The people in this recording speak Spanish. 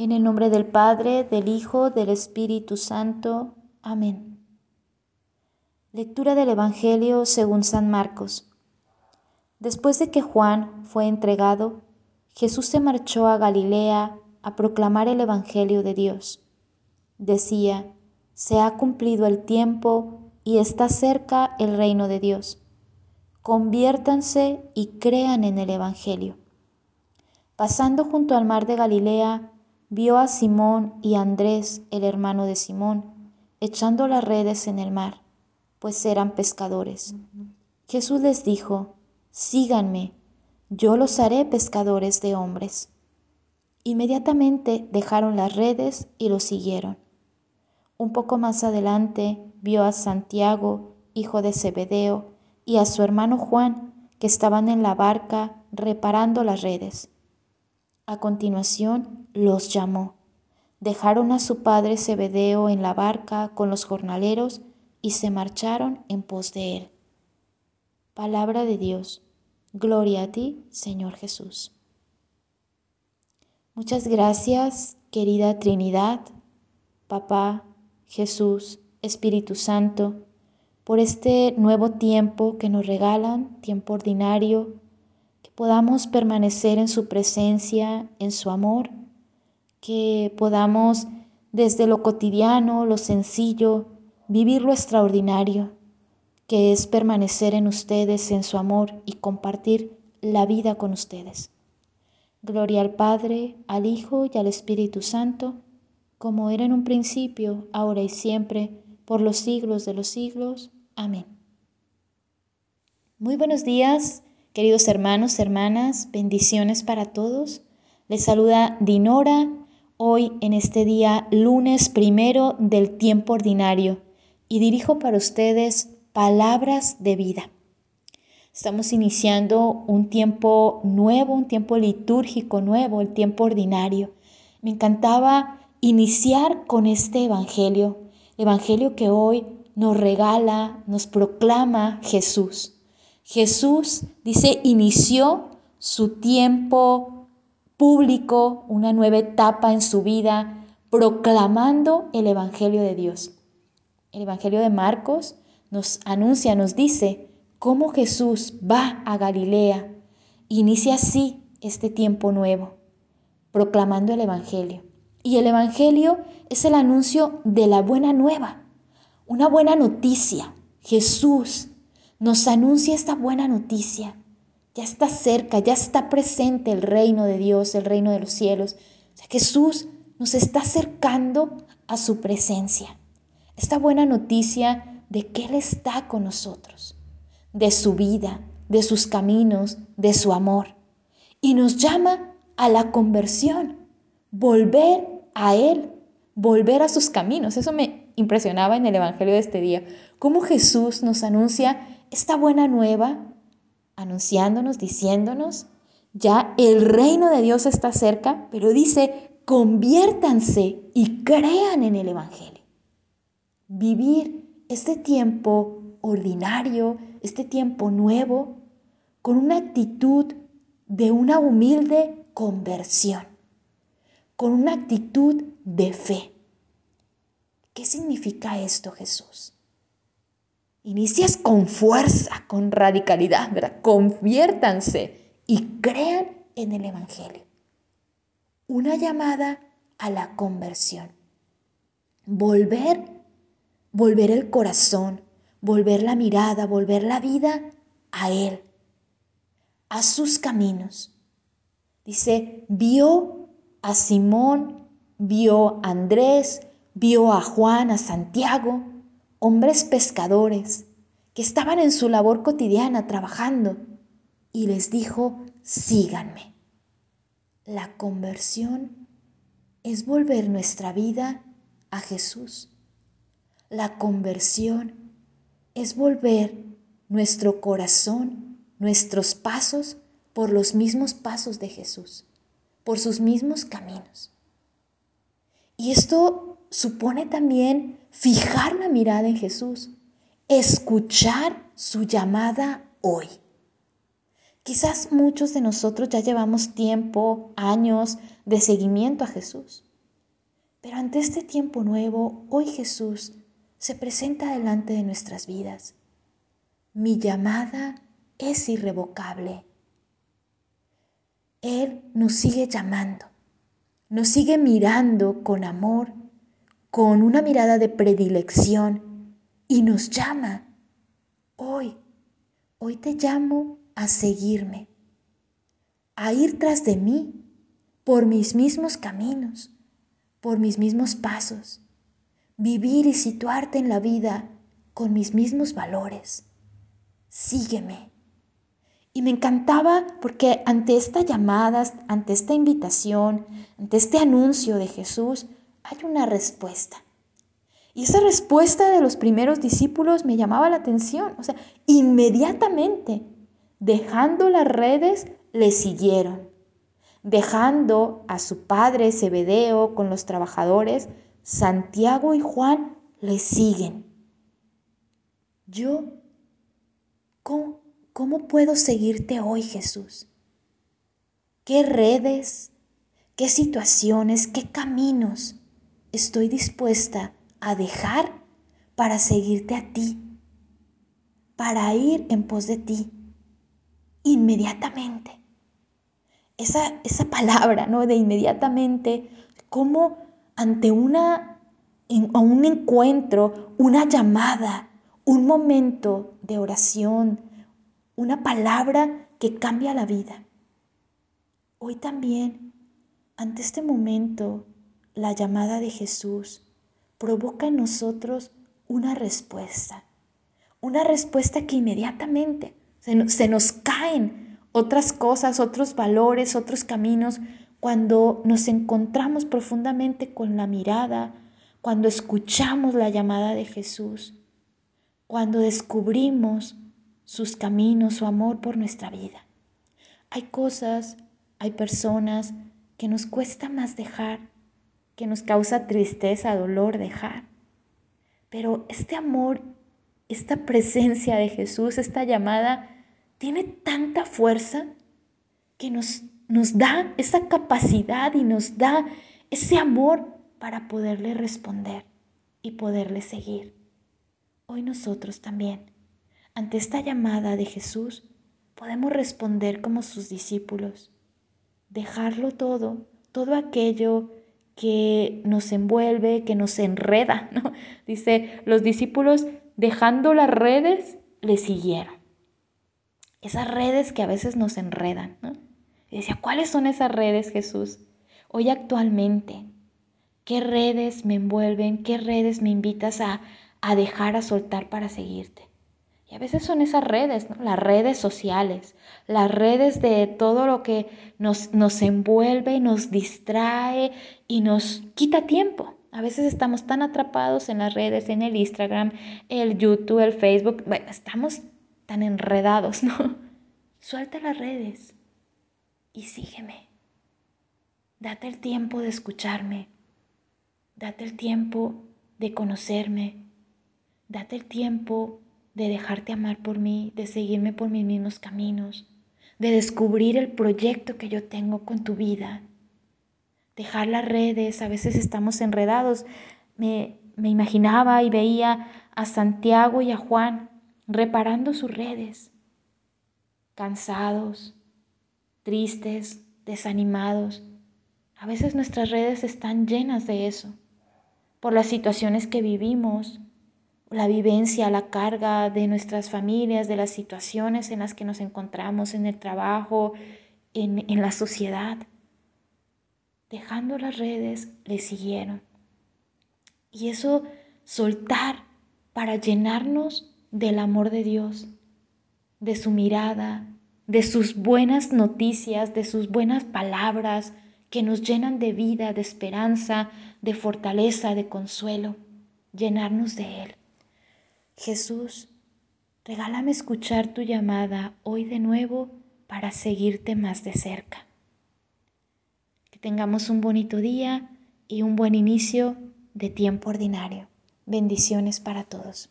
En el nombre del Padre, del Hijo, del Espíritu Santo. Amén. Lectura del Evangelio según San Marcos. Después de que Juan fue entregado, Jesús se marchó a Galilea a proclamar el Evangelio de Dios. Decía, se ha cumplido el tiempo y está cerca el reino de Dios. Conviértanse y crean en el Evangelio. Pasando junto al mar de Galilea, vio a Simón y a Andrés, el hermano de Simón, echando las redes en el mar, pues eran pescadores. Jesús les dijo, síganme, yo los haré pescadores de hombres. Inmediatamente dejaron las redes y los siguieron. Un poco más adelante vio a Santiago, hijo de Zebedeo, y a su hermano Juan, que estaban en la barca reparando las redes. A continuación los llamó. Dejaron a su padre Zebedeo en la barca con los jornaleros y se marcharon en pos de él. Palabra de Dios. Gloria a ti, Señor Jesús. Muchas gracias, querida Trinidad, Papá, Jesús, Espíritu Santo, por este nuevo tiempo que nos regalan, tiempo ordinario, que podamos permanecer en su presencia, en su amor que podamos desde lo cotidiano, lo sencillo, vivir lo extraordinario, que es permanecer en ustedes, en su amor y compartir la vida con ustedes. Gloria al Padre, al Hijo y al Espíritu Santo, como era en un principio, ahora y siempre, por los siglos de los siglos. Amén. Muy buenos días, queridos hermanos, hermanas, bendiciones para todos. Les saluda Dinora hoy en este día, lunes primero del tiempo ordinario, y dirijo para ustedes palabras de vida. Estamos iniciando un tiempo nuevo, un tiempo litúrgico nuevo, el tiempo ordinario. Me encantaba iniciar con este Evangelio, Evangelio que hoy nos regala, nos proclama Jesús. Jesús, dice, inició su tiempo público, una nueva etapa en su vida, proclamando el Evangelio de Dios. El Evangelio de Marcos nos anuncia, nos dice cómo Jesús va a Galilea. Inicia así este tiempo nuevo, proclamando el Evangelio. Y el Evangelio es el anuncio de la buena nueva, una buena noticia. Jesús nos anuncia esta buena noticia ya está cerca, ya está presente el reino de Dios, el reino de los cielos. Jesús nos está acercando a su presencia. Esta buena noticia de que Él está con nosotros, de su vida, de sus caminos, de su amor. Y nos llama a la conversión, volver a Él, volver a sus caminos. Eso me impresionaba en el Evangelio de este día. Cómo Jesús nos anuncia esta buena nueva anunciándonos, diciéndonos, ya el reino de Dios está cerca, pero dice, conviértanse y crean en el Evangelio. Vivir este tiempo ordinario, este tiempo nuevo, con una actitud de una humilde conversión, con una actitud de fe. ¿Qué significa esto, Jesús? Inicias con fuerza, con radicalidad, ¿verdad? Conviértanse y crean en el Evangelio. Una llamada a la conversión. Volver, volver el corazón, volver la mirada, volver la vida a Él, a sus caminos. Dice, vio a Simón, vio a Andrés, vio a Juan, a Santiago, hombres pescadores que estaban en su labor cotidiana trabajando y les dijo, síganme. La conversión es volver nuestra vida a Jesús. La conversión es volver nuestro corazón, nuestros pasos por los mismos pasos de Jesús, por sus mismos caminos. Y esto supone también fijar la mirada en Jesús, escuchar su llamada hoy. Quizás muchos de nosotros ya llevamos tiempo, años de seguimiento a Jesús. Pero ante este tiempo nuevo, hoy Jesús se presenta delante de nuestras vidas. Mi llamada es irrevocable. Él nos sigue llamando, nos sigue mirando con amor, con una mirada de predilección y nos llama. Hoy, hoy te llamo a seguirme, a ir tras de mí por mis mismos caminos, por mis mismos pasos, vivir y situarte en la vida con mis mismos valores. Sígueme. Y me encantaba porque ante esta llamada, ante esta invitación, ante este anuncio de Jesús, hay una respuesta. Y esa respuesta de los primeros discípulos me llamaba la atención. O sea, inmediatamente, dejando las redes, le siguieron. Dejando a su padre Zebedeo con los trabajadores, Santiago y Juan le siguen. Yo, ¿cómo, ¿Cómo puedo seguirte hoy, Jesús? ¿Qué redes, qué situaciones, qué caminos estoy dispuesta a dejar para seguirte a ti, para ir en pos de ti, inmediatamente? Esa, esa palabra, ¿no? De inmediatamente, como ante una, un encuentro, una llamada, un momento de oración, una palabra que cambia la vida. Hoy también, ante este momento, la llamada de Jesús provoca en nosotros una respuesta, una respuesta que inmediatamente se, nos caen otras cosas, otros valores, otros caminos, cuando nos encontramos profundamente con la mirada, cuando escuchamos la llamada de Jesús, cuando descubrimos sus caminos, su amor por nuestra vida. Hay cosas, hay personas que nos cuesta más dejar, que nos causa tristeza, dolor dejar. Pero este amor, esta presencia de Jesús, esta llamada, tiene tanta fuerza que nos, nos da esa capacidad y nos da ese amor para poderle responder y poderle seguir. Hoy nosotros también ante esta llamada de Jesús, podemos responder como sus discípulos, dejarlo todo, todo aquello que nos envuelve, que nos enreda, ¿no? Dice, los discípulos dejando las redes, le siguieron. Esas redes que a veces nos enredan, ¿no? Y decía, ¿cuáles son esas redes, Jesús? Hoy actualmente, ¿qué redes me envuelven? ¿Qué redes me invitas a, a dejar, a soltar para seguirte? Y a veces son esas redes, las redes sociales, las redes de todo lo que nos, nos envuelve, nos distrae y nos quita tiempo. A veces estamos tan atrapados en las redes, en el Instagram, el YouTube, el Facebook, bueno, estamos tan enredados, ¿no? Suelta las redes y sígueme. Date el tiempo de escucharme. Date el tiempo de conocerme. Date el tiempo de dejarte amar por mí, de seguirme por mis mismos caminos, de descubrir el proyecto que yo tengo con tu vida. Dejar las redes, a veces estamos enredados. Me, me imaginaba y veía a Santiago y a Juan reparando sus redes, cansados, tristes, desanimados. A veces nuestras redes están llenas de eso, por las situaciones que vivimos, la vivencia, la carga de nuestras familias, de las situaciones en las que nos encontramos en el trabajo, en, en la sociedad. Dejando las redes, le siguieron. Y eso soltar para llenarnos del amor de Dios, de su mirada, de sus buenas noticias, de sus buenas palabras que nos llenan de vida, de esperanza, de fortaleza, de consuelo, llenarnos de Él. Jesús, regálame escuchar tu llamada hoy de nuevo para seguirte más de cerca. Que tengamos un bonito día y un buen inicio de tiempo ordinario. Bendiciones para todos.